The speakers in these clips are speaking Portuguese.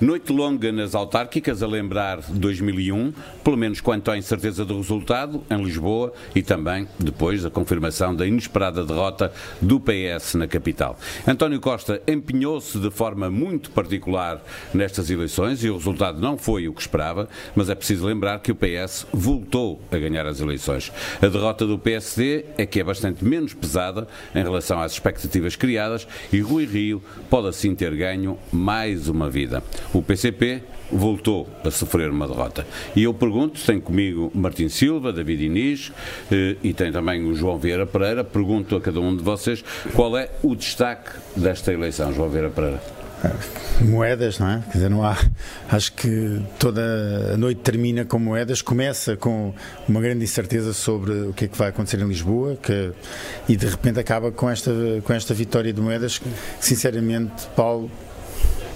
Noite longa nas autárquicas, a lembrar 2001, pelo menos quanto à incerteza do resultado, em Lisboa e também depois da confirmação da inesperada derrota do PS na capital. António Costa empenhou-se de forma muito particular nestas eleições e o resultado não foi o que esperava, mas é preciso lembrar que o PS voltou a ganhar as eleições. A derrota do PSD é que é bastante menos pesada em relação às expectativas criadas e Rui Rio pode assim ter ganho mais uma vida o PCP voltou a sofrer uma derrota. E eu pergunto, tem comigo Martim Silva, David Inês eh, e tem também o João Vieira Pereira, pergunto a cada um de vocês qual é o destaque desta eleição, João Vieira Pereira. Moedas, não é? Quer dizer, não há. Acho que toda a noite termina com moedas, começa com uma grande incerteza sobre o que é que vai acontecer em Lisboa que, e de repente acaba com esta, com esta vitória de moedas que, sinceramente, Paulo,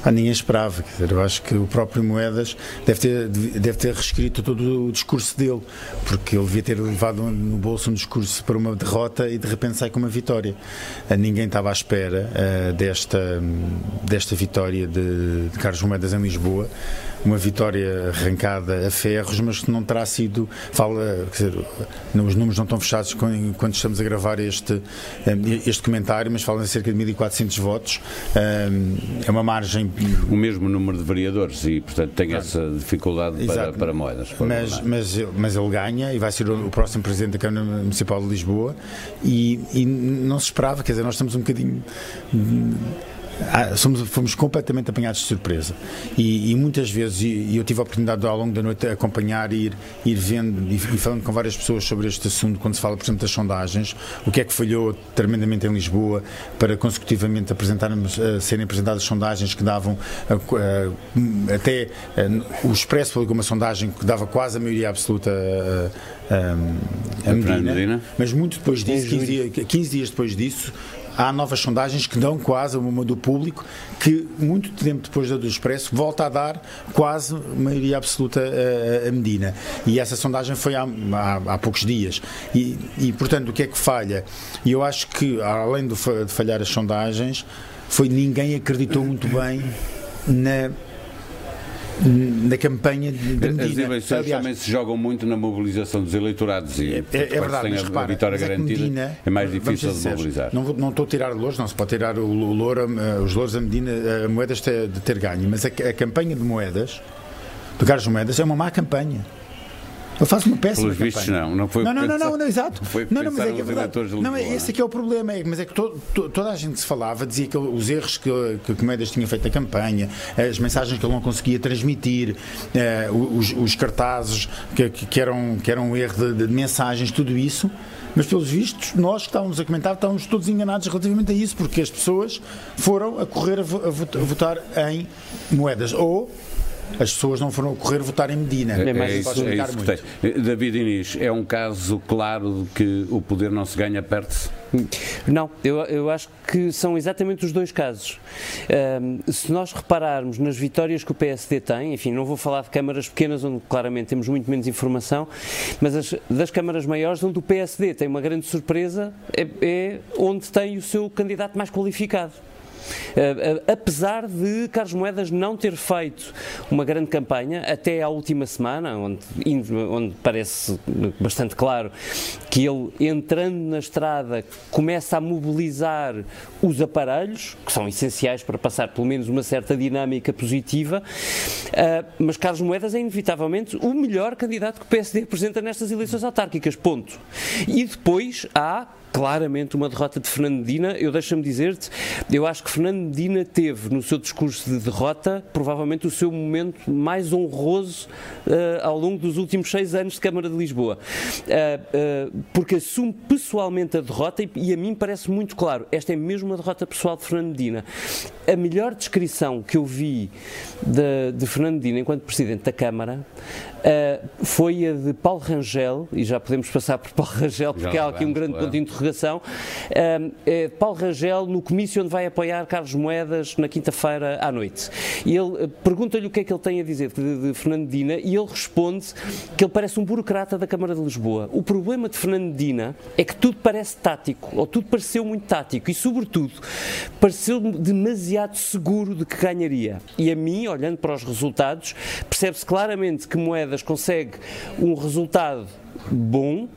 ah, ninguém esperava. Quer dizer, eu acho que o próprio Moedas deve ter, deve ter reescrito todo o discurso dele, porque ele devia ter levado no bolso um discurso para uma derrota e de repente sai com uma vitória. Ah, ninguém estava à espera uh, desta, desta vitória de, de Carlos Moedas em Lisboa uma vitória arrancada a ferros, mas que não terá sido. Fala, quer dizer, os números não estão fechados quando estamos a gravar este, eh, este comentário, mas falam de cerca de 1.400 votos. Eh, é uma margem. O mesmo número de vereadores e, portanto, tem claro. essa dificuldade para, para moedas. Para mas, mas, mas ele ganha e vai ser o, próximo presidente da Câmara Municipal de Lisboa e, e não se esperava, quer dizer, nós estamos um bocadinho ah, somos, fomos completamente apanhados de surpresa. E, e muitas vezes, e, eu tive a oportunidade de, ao longo da noite acompanhar e ir, ir vendo e, e, falando com várias pessoas sobre este assunto, quando se fala, por exemplo, das sondagens, o que é que falhou tremendamente em Lisboa para consecutivamente apresentarmos, uh, serem apresentadas sondagens que davam uh, uh, até o Expresso publicou uma sondagem que dava quase a maioria absoluta a, a, a Medina, mas muito depois disso, 15 dias, 15 dias depois disso, há novas sondagens que dão quase uma do público, que muito tempo depois da do Expresso volta a dar quase maioria absoluta a, a Medina. E essa sondagem foi há, há, há poucos dias. E, e, portanto, o que é que falha? E eu acho que, além de falhar as sondagens, foi ninguém acreditou muito bem na na campanha de, Medina. As eleições Aliás, também se jogam muito na mobilização dos eleitorados e é, é verdade, mas, a, repara, vitória é garantida Medina, é mais difícil de mobilizar. Não, não estou a tirar louros, não se pode tirar o, o louro, os louros a Medina, a moedas de ter ganho, mas a, a campanha de moedas, do Carlos Moedas, é uma má campanha. Ele faz uma péssima Pelos vistos, não. Não foi não, não, não, não, não, exato. Não foi não, não, mas é que é verdade. Não, esse aqui é o problema. É, mas é que to, to, toda a gente se falava, dizia que os erros que, que o Comédias tinha feito na campanha, as mensagens que ele não conseguia transmitir, eh, os, os, cartazes que, que, eram, que eram um erro de, de mensagens, tudo isso. Mas, pelos vistos, nós que estávamos a comentar, estávamos todos enganados relativamente a isso, porque as pessoas foram a correr a votar em moedas. Ou as pessoas não foram correr votar em Medina. É, é isso, é isso que tem. David Inês, é um caso claro de que o poder não se ganha, perde-se? Não, eu, eu acho que são exatamente os dois casos. Um, se nós repararmos nas vitórias que o PSD tem, enfim, não vou falar de câmaras pequenas, onde claramente temos muito menos informação, mas as, das câmaras maiores, onde o PSD tem uma grande surpresa, é, é onde tem o seu candidato mais qualificado. Uh, uh, apesar de Carlos Moedas não ter feito uma grande campanha até à última semana, onde, onde parece bastante claro que ele, entrando na estrada, começa a mobilizar os aparelhos, que são essenciais para passar pelo menos uma certa dinâmica positiva, uh, mas Carlos Moedas é inevitavelmente o melhor candidato que o PSD apresenta nestas eleições autárquicas, ponto. E depois há claramente uma derrota de Fernando Medina. Eu deixa-me dizer-te, eu acho que Fernando Medina teve no seu discurso de derrota provavelmente o seu momento mais honroso uh, ao longo dos últimos seis anos de Câmara de Lisboa. Uh, uh, porque assume pessoalmente a derrota e, e, a mim parece muito claro, esta é mesmo uma derrota pessoal de Fernando Medina. A melhor descrição que eu vi de, de Fernando Medina enquanto Presidente da Câmara foi a de Paulo Rangel, e já podemos passar por Paulo Rangel porque já há aqui um grande claro. ponto de interrogação interrogação. É Paulo Rangel, no comício onde vai apoiar Carlos Moedas na quinta-feira à noite. E ele pergunta-lhe o que é que ele tem a dizer de, de Fernando Dina e ele responde que ele parece um burocrata da Câmara de Lisboa. O problema de Fernando Dina é que tudo parece tático, ou tudo pareceu muito tático e, sobretudo, pareceu demasiado seguro de que ganharia. E a mim, olhando para os resultados, percebe-se claramente que Moedas consegue um resultado bom,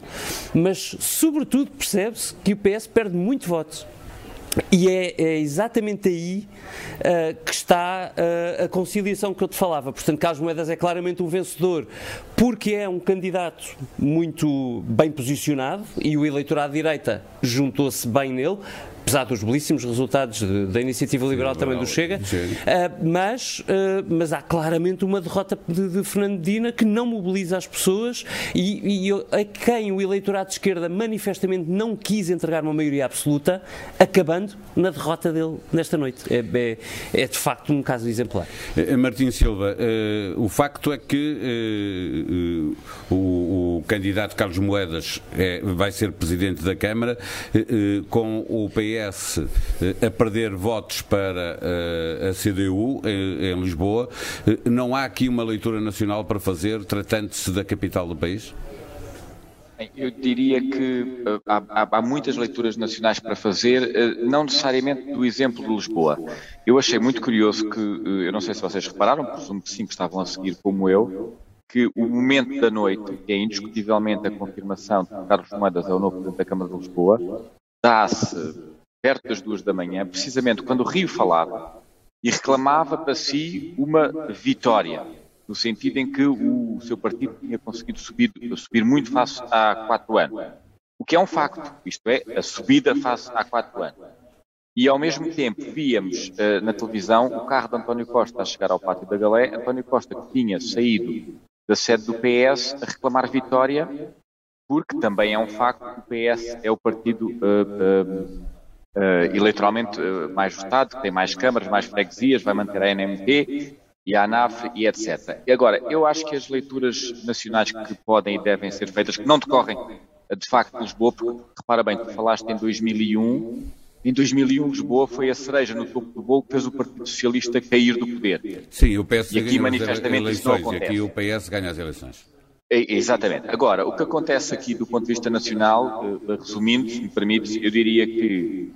mas sobretudo percebe-se que o PS perde muito votos. E é, é, exatamente aí uh, que está uh, a conciliação que eu te falava. Portanto, Carlos Moedas é claramente um vencedor porque é um candidato muito bem posicionado e o eleitorado de direita juntou-se bem nele apesar dos belíssimos resultados de, da iniciativa liberal Sim, também do Chega, uh, mas, uh, mas há claramente uma derrota de, de Fernando Dina que não mobiliza as pessoas e, e a quem o eleitorado de esquerda manifestamente não quis entregar uma maioria absoluta, acabando na derrota dele nesta noite. É, é, é de facto um caso exemplar. Eh, Martim Silva, uh, o facto é que o, o, candidato Carlos Moedas é, vai ser presidente da Câmara com o PS PS eh, a perder votos para eh, a CDU em Lisboa. Eh, não há aqui uma leitura nacional para fazer, tratando-se da capital do país? Eu diria que há, há, muitas leituras nacionais para fazer, não necessariamente do exemplo de Lisboa. Eu achei muito curioso que, eu não sei se vocês repararam, presumo que sim, que estavam a seguir como eu, que o momento da noite, que é indiscutivelmente a confirmação de Carlos Moedas é o novo Presidente da Câmara de Lisboa, dá-se perto das duas da manhã, precisamente quando o Rio falava e reclamava para si uma vitória, no sentido em que o seu partido tinha conseguido subir, subir muito face há quatro anos. O que é um facto, isto é, a subida face há quatro anos. E ao mesmo tempo víamos uh, na televisão o carro de António Costa a chegar ao pátio da Galé, António Costa que tinha saído da sede do PS a reclamar vitória, porque também é um facto que o PS é o partido uh, uh, uh, eleitoralmente uh, mais votado, que tem mais câmaras, mais freguesias, vai manter a NMT e a ANAF e etc. E agora, eu acho que as leituras nacionais que podem e devem ser feitas, que não decorrem de facto de Lisboa, porque repara bem, tu falaste em 2001, em 2001 Lisboa foi a cereja no topo do bolo que fez o Partido Socialista cair do poder. Sim, o PS e aqui manifestamente eleições, e aqui o PS ganha as eleições. É, exatamente. Agora, o que acontece aqui do ponto de vista nacional, eh, resumindo, se me permite, eu diria que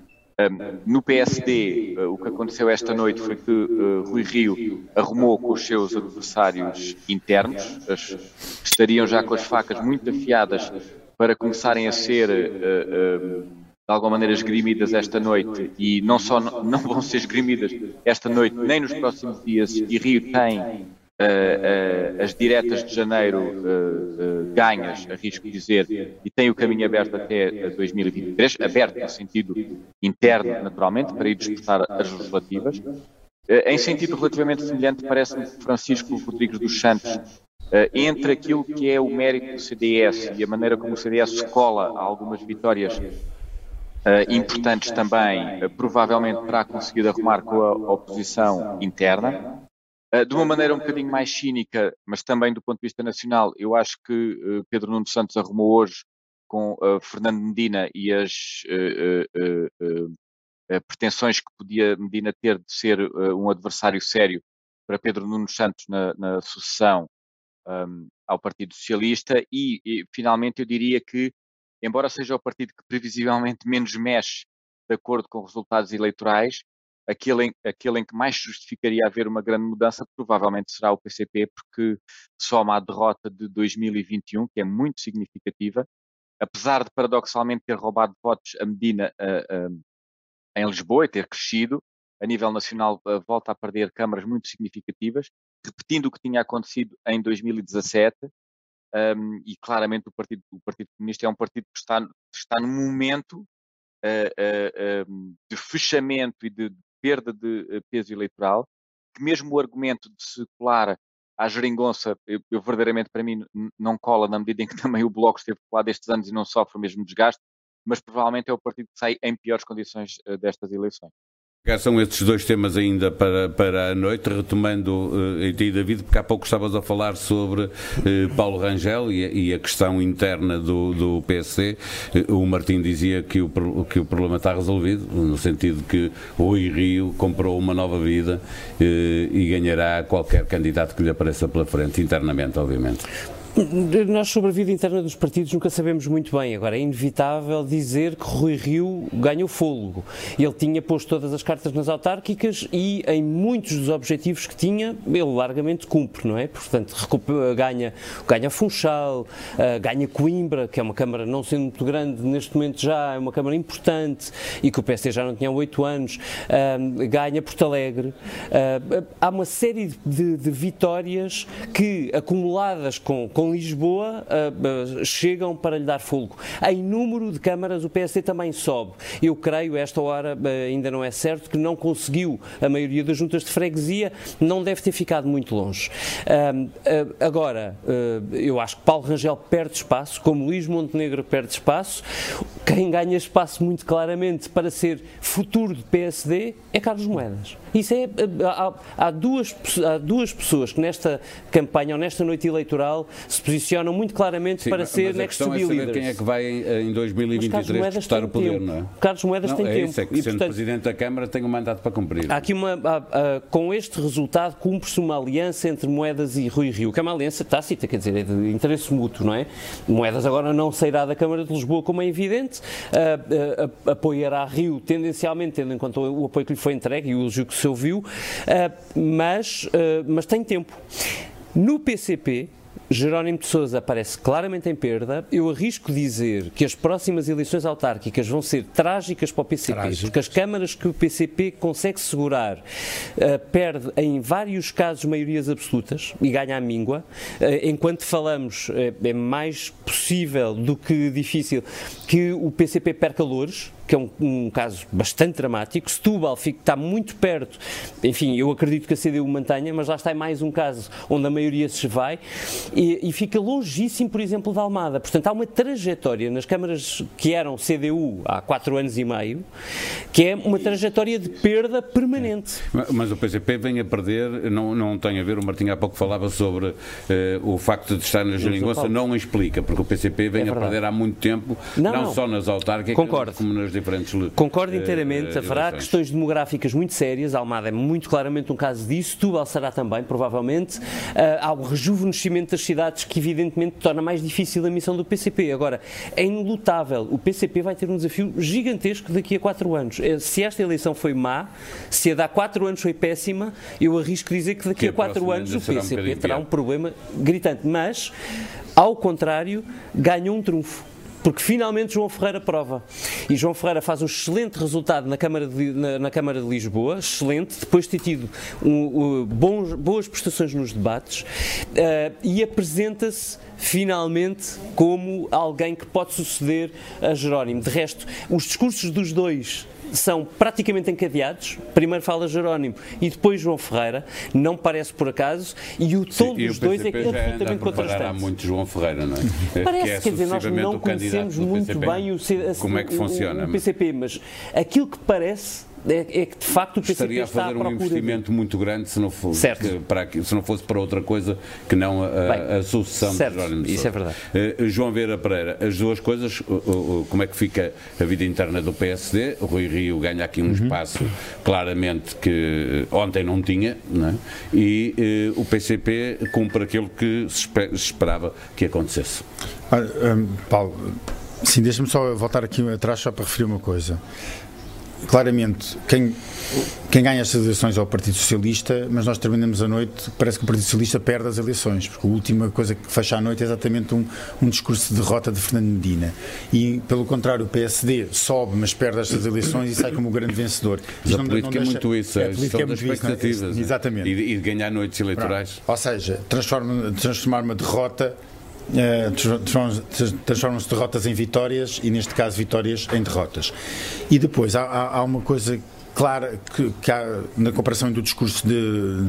no PSD, uh, o que aconteceu esta noite foi que uh, Rui Rio arrumou com os seus adversários internos, as, estariam já com as facas muito afiadas para começarem a ser, uh, de alguma maneira, esgrimidas esta noite, e não só não, não vão ser esgrimidas esta noite, nem nos próximos dias, e Rio tem Uh, uh, as diretas de janeiro uh, ganhas, arrisco dizer, e tem o caminho aberto até 2023, aberto no sentido interno, naturalmente, para ir disputar as legislativas. em sentido relativamente semelhante, parece-me que Francisco Rodrigues dos Santos, entre aquilo que é o mérito do CDS e a maneira como o CDS cola a algumas vitórias importantes também, provavelmente terá conseguido arrumar com a oposição interna. Uh, de uma maneira um bocadinho mais cínica, mas também do ponto de vista nacional, eu acho que uh, Pedro Nuno Santos arrumou hoje com uh, Fernando Medina e as pretensões que podia Medina ter de ser um adversário sério para Pedro Nuno Santos na, na sucessão um, ao Partido Socialista e, e, finalmente, eu diria que, embora seja o partido que previsivelmente menos mexe de acordo com resultados eleitorais, aquele em, aquele em que mais justificaria haver uma grande mudança provavelmente será o PCP, porque soma a derrota de 2021, que é muito significativa, apesar de paradoxalmente ter roubado votos a Medina em Lisboa e ter crescido, a nível nacional uh, volta a perder câmaras muito significativas, repetindo o que tinha acontecido em 2017, um, e claramente o Partido, o Partido Comunista é um partido que está, está no momento uh, uh, de fechamento e de perda de eh, peso eleitoral, que mesmo o argumento de se colar à geringonça, eu, eu verdadeiramente para mim não cola na medida em que também o Bloco esteve colado estes anos e não sofre o mesmo desgaste, mas provavelmente é o partido que sai em piores condições uh, destas eleições. São estes dois temas ainda para, para a noite, retomando uh, e David, porque há pouco estavas a falar sobre uh, Paulo Rangel e e a, questão interna do, do PSD. Uh, o Martim dizia que o, que o problema está resolvido, no sentido que Rui Rio comprou uma nova vida uh, e ganhará qualquer candidato que lhe apareça pela frente, internamente, obviamente. Nós sobre a vida interna dos partidos nunca sabemos muito bem. Agora, é inevitável dizer que Rui Rio ganhou fôlego. Ele tinha posto todas as cartas nas autárquicas e em muitos dos objetivos que tinha, ele largamente cumpre, não é? Portanto, ganha, ganha Funchal, eh, ganha Coimbra, que é uma Câmara não sendo muito grande, neste momento já é uma Câmara importante e que o PSD já não tinha há oito anos, eh, ganha Porto Alegre. Eh, há uma série de, de vitórias que, acumuladas com, com com Lisboa uh, uh, chegam para lhe dar fogo. Em número de câmaras, o PSD também sobe. Eu creio, esta hora uh, ainda não é certo, que não conseguiu a maioria das juntas de freguesia, não deve ter ficado muito longe. agora, eu acho que Paulo Rangel perde espaço, como Luís Montenegro perde espaço. Quem ganha espaço muito claramente para ser futuro do PSD é Carlos Moedas. Isso é, há, há, duas, há duas pessoas que nesta campanha ou nesta noite eleitoral se posicionam muito claramente Sim, para ser next to be é quem é que vai em 2023 disputar o poder, tempo. não é? Carlos Moedas não, tem é tempo. Isso, é que, e, sendo portanto, Presidente da Câmara tem um mandato para cumprir. Há aqui uma, há, há, com este resultado cumpre-se uma aliança entre Moedas e Rui Rio, que é uma aliança tácita, quer dizer, é de interesse mútuo, não é? Moedas agora não sairá da Câmara de Lisboa, como é evidente, apoiará Rio tendencialmente, tendo em conta o, o apoio que lhe foi entregue e o elogio que se ouviu, uh, mas, uh, mas tem tempo. No PCP, Jerónimo de Sousa aparece claramente em perda. Eu arrisco dizer que as próximas eleições autárquicas vão ser trágicas para o PCP, Trágico. porque as câmaras que o PCP consegue segurar uh, perde em vários casos maiorias absolutas e ganha a míngua. Uh, enquanto falamos, uh, é mais possível do que difícil que o PCP perca louros que é um, um caso bastante dramático. Setúbal fica, está muito perto, enfim, eu acredito que a CDU mantenha, mas lá está mais um caso onde a maioria se vai e, e fica longíssimo, por exemplo, da Almada. Portanto, há uma trajetória nas câmaras que eram CDU há quatro anos e meio, que é uma trajetória de perda permanente. Mas o PCP vem a perder, não, não tem a ver, o Martinho há pouco falava sobre uh, o facto de estar na geringonça, não explica, porque o PCP vem é a perder há muito tempo, não, não, não. só nas autárquicas, Concordo. como nas diferentes. Concordo inteiramente. Uh, Haverá questões demográficas muito sérias. A Almada é muito claramente um caso disso. Tubal será também, provavelmente. Uh, há o rejuvenescimento das cidades que, evidentemente, torna mais difícil a missão do PCP. Agora, é inelutável. O PCP vai ter um desafio gigantesco daqui a quatro anos. Eh, se esta eleição foi má, se a de há quatro anos foi péssima, eu arrisco dizer que daqui que a quatro anos o PCP um terá um problema gritante. Mas, ao contrário, ganhou um trunfo porque finalmente João Ferreira prova. E João Ferreira faz um excelente resultado na Câmara de, na, na Câmara de Lisboa, excelente, depois de ter tido um, um, bons, boas prestações nos debates, uh, e apresenta-se finalmente como alguém que pode suceder a Jerónimo. De resto, os discursos dos dois são praticamente encadeados. Primeiro fala Jerónimo e depois João Ferreira, não parece por acaso, e o tom dos dois é absolutamente contrastante. Há muito João Ferreira, não é? Parece, que é quer dizer, nós não conhecemos muito bem o, como é que funciona, o, o PCP, mas aquilo que parece é, é, que de facto o PCP estaria a fazer um investimento de... muito grande se não, fosse, que, para, se não fosse para outra coisa que não a, Bem, a sucessão certo, de Jerónimo Isso é verdade. Uh, João Vera Pereira, as duas coisas, uh, uh, como é que fica a vida interna do PSD? O Rui Rio ganha aqui um uhum. espaço claramente que ontem não tinha, não é? e o PCP cumpre aquilo que se esperava que acontecesse. um, Paulo, sim, deixa-me só voltar aqui atrás só para referir uma coisa claramente, quem, quem ganha estas eleições é o Partido Socialista, mas nós terminamos a noite, parece que o Partido Socialista perde as eleições, porque a última coisa que fecha a noite é exatamente um, um discurso de derrota de Fernando Medina. E, pelo contrário, o PSD sobe, mas perde estas eleições e sai como o grande vencedor. Mas a política é muito isso, é, a política é muito expectativas. Isso, exatamente. E, de ganhar noites eleitorais. Pronto. Ou seja, transforma, transformar uma derrota eh, transformam-se derrotas em vitórias e, neste caso, vitórias em derrotas. E depois há, há uma coisa clara que, que há, na comparação do discurso de,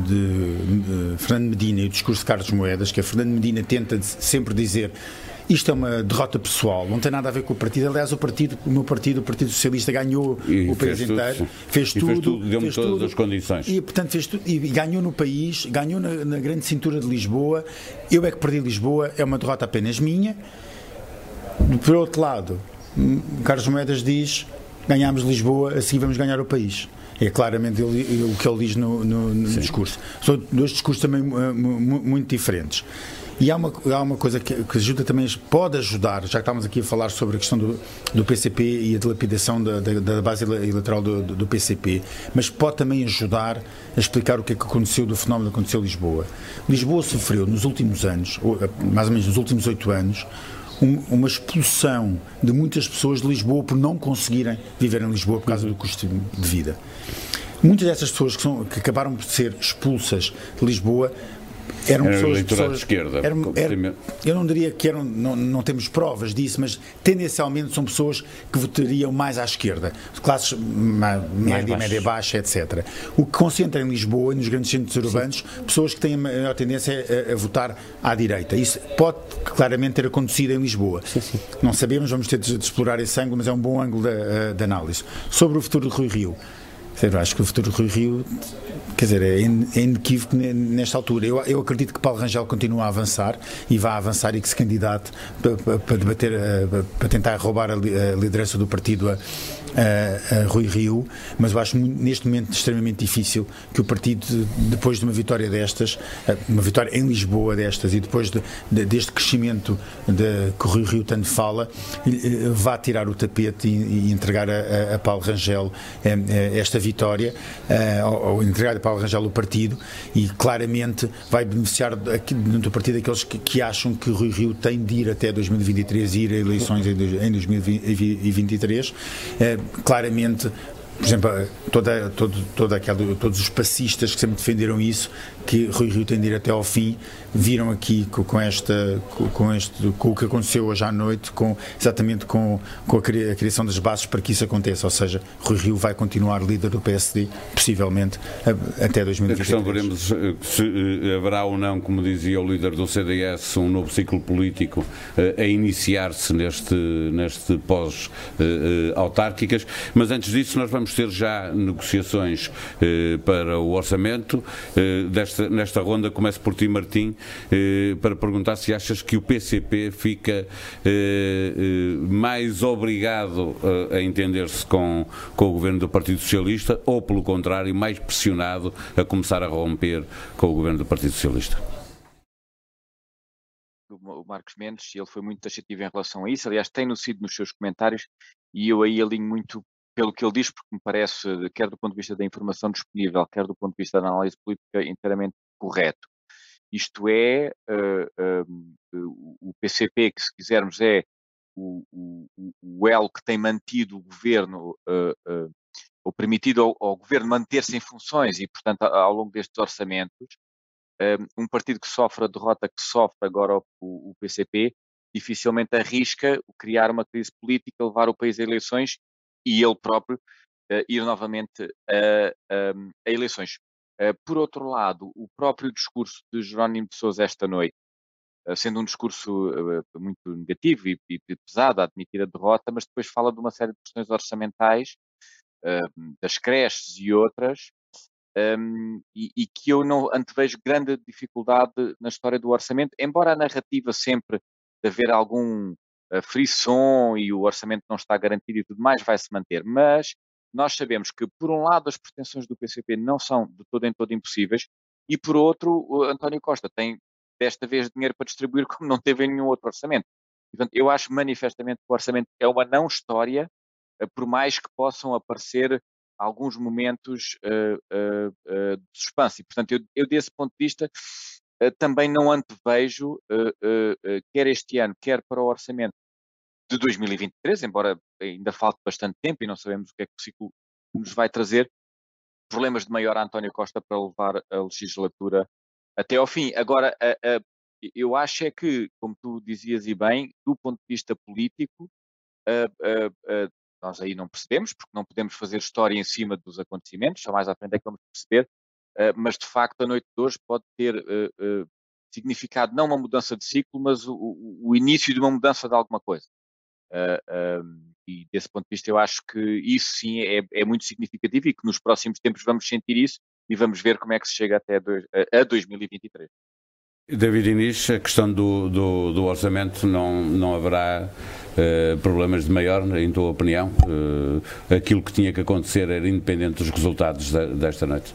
de, de, Fernando Medina e o discurso de Carlos Moedas, que a Fernando Medina tenta sempre dizer isto é uma derrota pessoal, não tem nada a ver com o partido. Aliás, o partido, o meu partido, o Partido Socialista, ganhou E o país tudo, inteiro, fez tudo, fez tudo, deu-me todas tudo. as condições. E, portanto, fez tudo, e ganhou no país, ganhou na, na grande cintura de Lisboa. Eu é que perdi Lisboa, é uma derrota apenas minha. Por outro lado, hum, Carlos Moedas diz: ganhámos Lisboa, assim vamos ganhar o país. É claramente ele- o que ele diz no, no- no discurso. São dois discursos também eh, mu- mu- muito diferentes. E há uma, há uma coisa que, que ajuda também, pode ajudar, já que estávamos aqui a falar sobre a questão do, do PCP e a dilapidação da, da, da base ele- eleitoral do, do, do PCP, mas pode também ajudar a explicar o que é que aconteceu do fenómeno que aconteceu em Lisboa. Lisboa sofreu nos últimos anos, ou, eh, mais ou menos nos últimos oito anos, um- uma expulsão de muitas pessoas de Lisboa por não conseguirem viver em Lisboa por causa do custo de vida. Muitas dessas pessoas que, são- que acabaram por ser expulsas de Lisboa eram Era pessoas, pessoas- de esquerda, eram- eram- eu não diria que eram, não, não temos provas disso, mas tendencialmente são pessoas que votariam mais à esquerda, classes ma- média, média baixa, etc. O que concentra em Lisboa e nos grandes centros urbanos pessoas que têm a maior tendência a, a votar à direita. Isso pode claramente ter acontecido em Lisboa. Não sabemos, vamos ter de, de explorar esse ângulo, mas é um bom ângulo de, de análise. Sobre o futuro de Rui Rio. Dizer, acho que o futuro de Rui Rio quer dizer, é é inequívoco ne- nesta altura. Eu, eu acredito que Paulo Rangel continua a avançar e vai avançar e que se candidate para, para- debater, eh, para- tentar roubar a li- a liderança do partido a, a- a Rui Rio, mas eu acho neste momento extremamente difícil que o partido, depois de uma vitória destas, eh, uma vitória em Lisboa destas e depois de- de- deste crescimento de, que o Rui Rio tanto fala, eh, vá tirar o tapete e, e entregar a, a- Paulo Rangel esta vitória, eh, ou, ou entregar a Paulo Rangel o partido e claramente vai beneficiar do partido aqueles que, que acham que Rui Rio tem de ir até 2023 e ir a eleições em, em 2023. Eh, claramente por exemplo, toda, todo, toda aquela, todos os passistas que sempre defenderam isso, que Rui Rio tem de ir até ao fim, viram aqui com, esta, com, este, com o que aconteceu hoje à noite, com, exatamente com, com a, cri- a criação das bases para que isso aconteça. Ou seja, Rui Rio vai continuar líder do PSD, possivelmente, a- até A 2023. questão veremos eh, se eh, haverá ou não, como dizia o líder do CDS, um novo ciclo político eh, a iniciar-se neste, neste pós-autárquicas. Mas antes disso, nós vamos ter já negociações para o orçamento. Desta, nesta ronda, começo por ti, Martim, eh, para perguntar se achas que o PCP fica eh, eh, mais obrigado eh, a entender-se com, com o governo do Partido Socialista ou, pelo contrário, mais pressionado a começar a romper com o governo do Partido Socialista. o Marcos Mendes, ele foi muito taxativo em relação a isso. Aliás, tem-no sido nos seus comentários, e eu aí alinho muito pelo que ele diz, porque me parece, quer do ponto de vista da informação disponível, quer do ponto de vista da análise política, inteiramente correto. Isto é, eh, eh, o PCP, que se quisermos é o, o, o- elo que tem mantido o governo, eh, eh, ou permitido ao, ao governo manter-se em funções e, portanto, ao longo destes orçamentos, eh, um partido que sofre a derrota que sofre agora o, o PCP, dificilmente arrisca criar uma crise política, levar o país a eleições e ele próprio eh, ir novamente a, a- a eleições. Eh, por outro lado, o próprio discurso de Jerónimo de Sousa esta noite, eh, sendo um discurso muito negativo e, e pesado a admitir a derrota, mas depois fala de uma série de questões orçamentais, eh, das creches e outras, um, e, e que eu não antevejo grande dificuldade na história do orçamento, embora a narrativa sempre de haver algum uh, frisson e o orçamento não está garantido e tudo mais vai se manter, mas nós sabemos que, por um lado, as pretensões do PCP não são de todo em todo impossíveis, e por outro, António Costa tem desta vez dinheiro para distribuir como não teve em nenhum outro orçamento. Portanto, eu acho manifestamente que o orçamento é uma não história, uh, por mais que possam aparecer alguns momentos uh, uh, uh, de suspense. E, portanto, eu, eu, desse ponto de vista, também não antevejo, quer este ano, quer para o orçamento de 2023, embora ainda falte bastante tempo e não sabemos o que é que o ciclo nos vai trazer, problemas de maior António Costa para levar a legislatura até ao fim. Agora, eu acho é que, como tu dizias e bem, do ponto de vista político, nós aí não percebemos, porque não podemos fazer história em cima dos acontecimentos, só mais à frente é que vamos perceber, uh, mas de facto a noite de hoje pode ter uh, uh, significado não uma mudança de ciclo, mas o, o início de uma mudança de alguma coisa. Uh, e desse ponto de vista eu acho que isso sim é, é, muito significativo e que nos próximos tempos vamos sentir isso e vamos ver como é que se chega até dois, a, a 2023. David Inês, a questão do, do, do, orçamento não, não haverá uh, problemas de maior, em tua opinião? Aquilo que tinha que acontecer era independente dos resultados da, desta noite?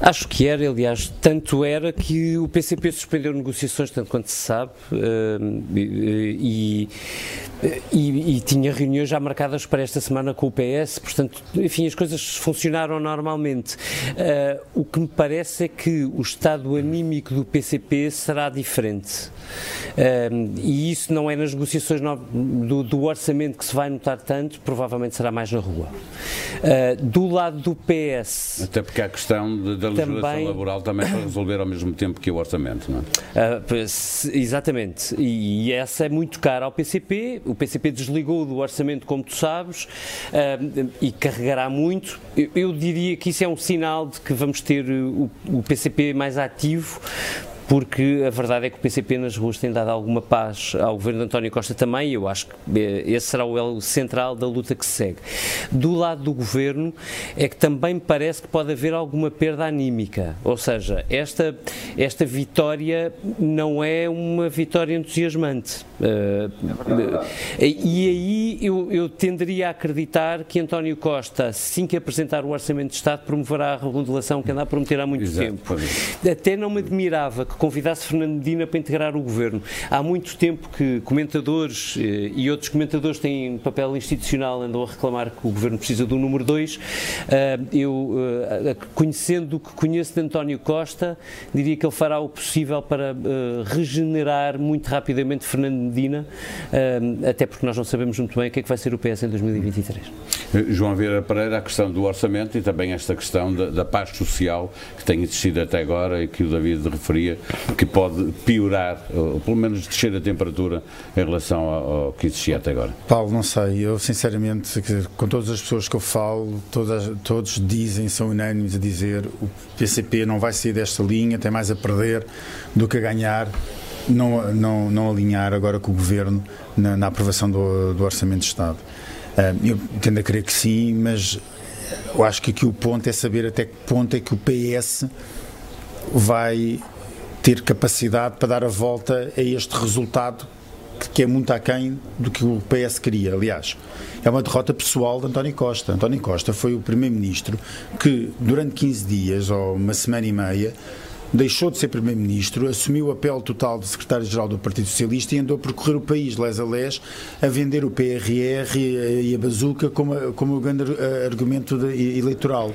Acho que era, aliás, tanto era que o PCP suspendeu negociações, tanto quanto se sabe, uh, e, e, e, tinha reuniões já marcadas para esta semana com o PS, portanto, enfim, as coisas funcionaram normalmente. Uh, o que me parece é que o estado anímico do PCP será diferente. Uh, e isso não é nas negociações do, do, orçamento que se vai notar tanto, provavelmente será mais na rua. do lado do PS. Até porque a questão da legislação também, laboral também para resolver ao mesmo tempo que o orçamento, não é? Uh, exatamente. E, e, essa é muito cara ao PCP. O PCP desligou do orçamento, como tu sabes, uh, e carregará muito. Eu, eu, diria que isso é um sinal de que vamos ter o, o PCP mais ativo, porque a verdade é que o PCP nas ruas tem dado alguma paz ao governo de António Costa também, e eu acho que eh, esse será o elo central da luta que se segue. Do lado do governo, é que também parece que pode haver alguma perda anímica, ou seja, esta, esta vitória não é uma vitória entusiasmante. Uh, e aí eu, eu tenderia a acreditar que António Costa, assim que apresentar o Orçamento de Estado, promoverá a remodelação que anda a prometer há muito Exato, tempo. Até não me admirava que convidasse Fernando Medina para integrar o governo. Há muito tempo que comentadores eh, e outros comentadores têm papel institucional andam a reclamar que o governo precisa do número 2. Eh, eu, eh, conhecendo o que conheço de António Costa, diria que ele fará o possível para regenerar muito rapidamente Fernando Medina, até porque nós não sabemos muito bem o que é que vai ser o PS em 2023. João Vieira Pereira, a questão do orçamento e também esta questão da, da paz social que tem existido até agora e que o David referia, que pode piorar, ou pelo menos descer a temperatura em relação ao, ao que existia até agora? Paulo, não sei. Eu, sinceramente, com todas as pessoas que eu falo, todas, todos dizem, são unânimes a dizer o PCP não vai sair desta linha, tem mais a perder do que a ganhar. Não, não, não alinhar agora com o Governo na, na aprovação do, do Orçamento de Estado. Eu tendo a crer que sim, mas eu acho que aqui o ponto é saber até que ponto é que o PS vai ter capacidade para dar a volta a este resultado que é muito aquém do que o PS queria. Aliás, é uma derrota pessoal de António Costa. António Costa foi o primeiro-ministro que, durante 15 dias ou uma semana e meia, deixou de ser Primeiro-Ministro, assumiu o papel total de Secretário-Geral do Partido Socialista e andou a percorrer o país, les a les, a vender o PRR e a bazuca como, como o grande argumento de, eleitoral.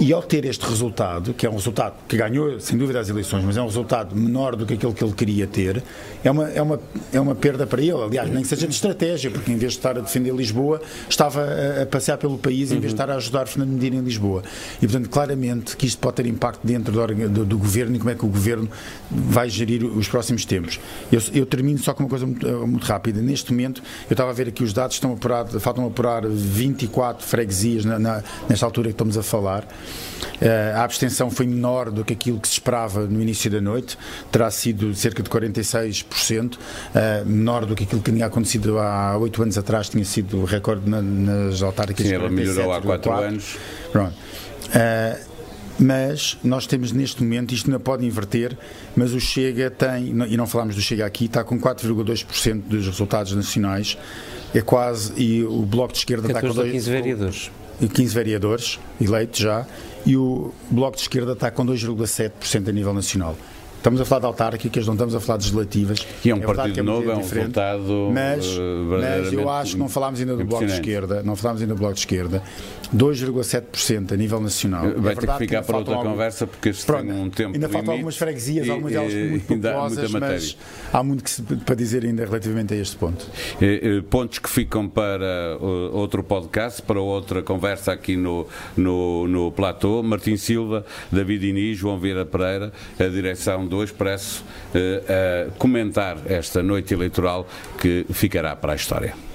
E ao ter este resultado, que é um resultado que ganhou, sem dúvida, as eleições, mas é um resultado menor do que aquele que ele queria ter, é uma, é uma, é uma perda para ele. Aliás, nem que seja de estratégia, porque em vez de estar a defender Lisboa, estava a, a passear pelo país em vez de estar a ajudar Fernando Medina em Lisboa. E, portanto, claramente que isto pode ter impacto dentro do, do, do governo governo e como é que o governo vai gerir os próximos tempos. Eu, eu termino só com uma coisa muito, eh, muito, rápida. Neste momento, eu estava a ver aqui os dados, estão apurados, faltam apurar 24 freguesias na, na, nesta altura que estamos a falar. Uh, a abstenção foi menor do que aquilo que se esperava no início da noite, terá sido cerca de 46%, uh, eh, menor do que aquilo que tinha acontecido há oito anos atrás, tinha sido recorde na, nas autárquicas. Sim, ela melhorou há quatro anos. Pronto. Uh, mas nós temos neste momento, isto ainda pode inverter, mas o Chega tem, e não falámos do Chega aqui, está com 4,2% dos resultados nacionais, é quase, e o Bloco de Esquerda está com 2, 15 vereadores. 15 vereadores eleitos já, e o Bloco de Esquerda está com 2,7% a nível nacional. Estamos a falar de autárquicas, não estamos a falar de legislativas. E é um é partido é novo, é um resultado. Mas, mas eu acho que não falámos ainda do Bloco de Esquerda, não falámos ainda do Bloco de Esquerda, 2,7% a nível nacional. Vai é ter que ficar para outra algum... conversa, porque este Pronto, tem um tempo. Ainda faltam algumas freguesias, algumas delas muito populosas, mas há muito que se, para dizer ainda relativamente a este ponto. Pontos que ficam para outro podcast, para outra conversa aqui no, no, no platô. Martim Silva, David Inês, João Vieira Pereira, a direção do Expresso, a comentar esta noite eleitoral que ficará para a história.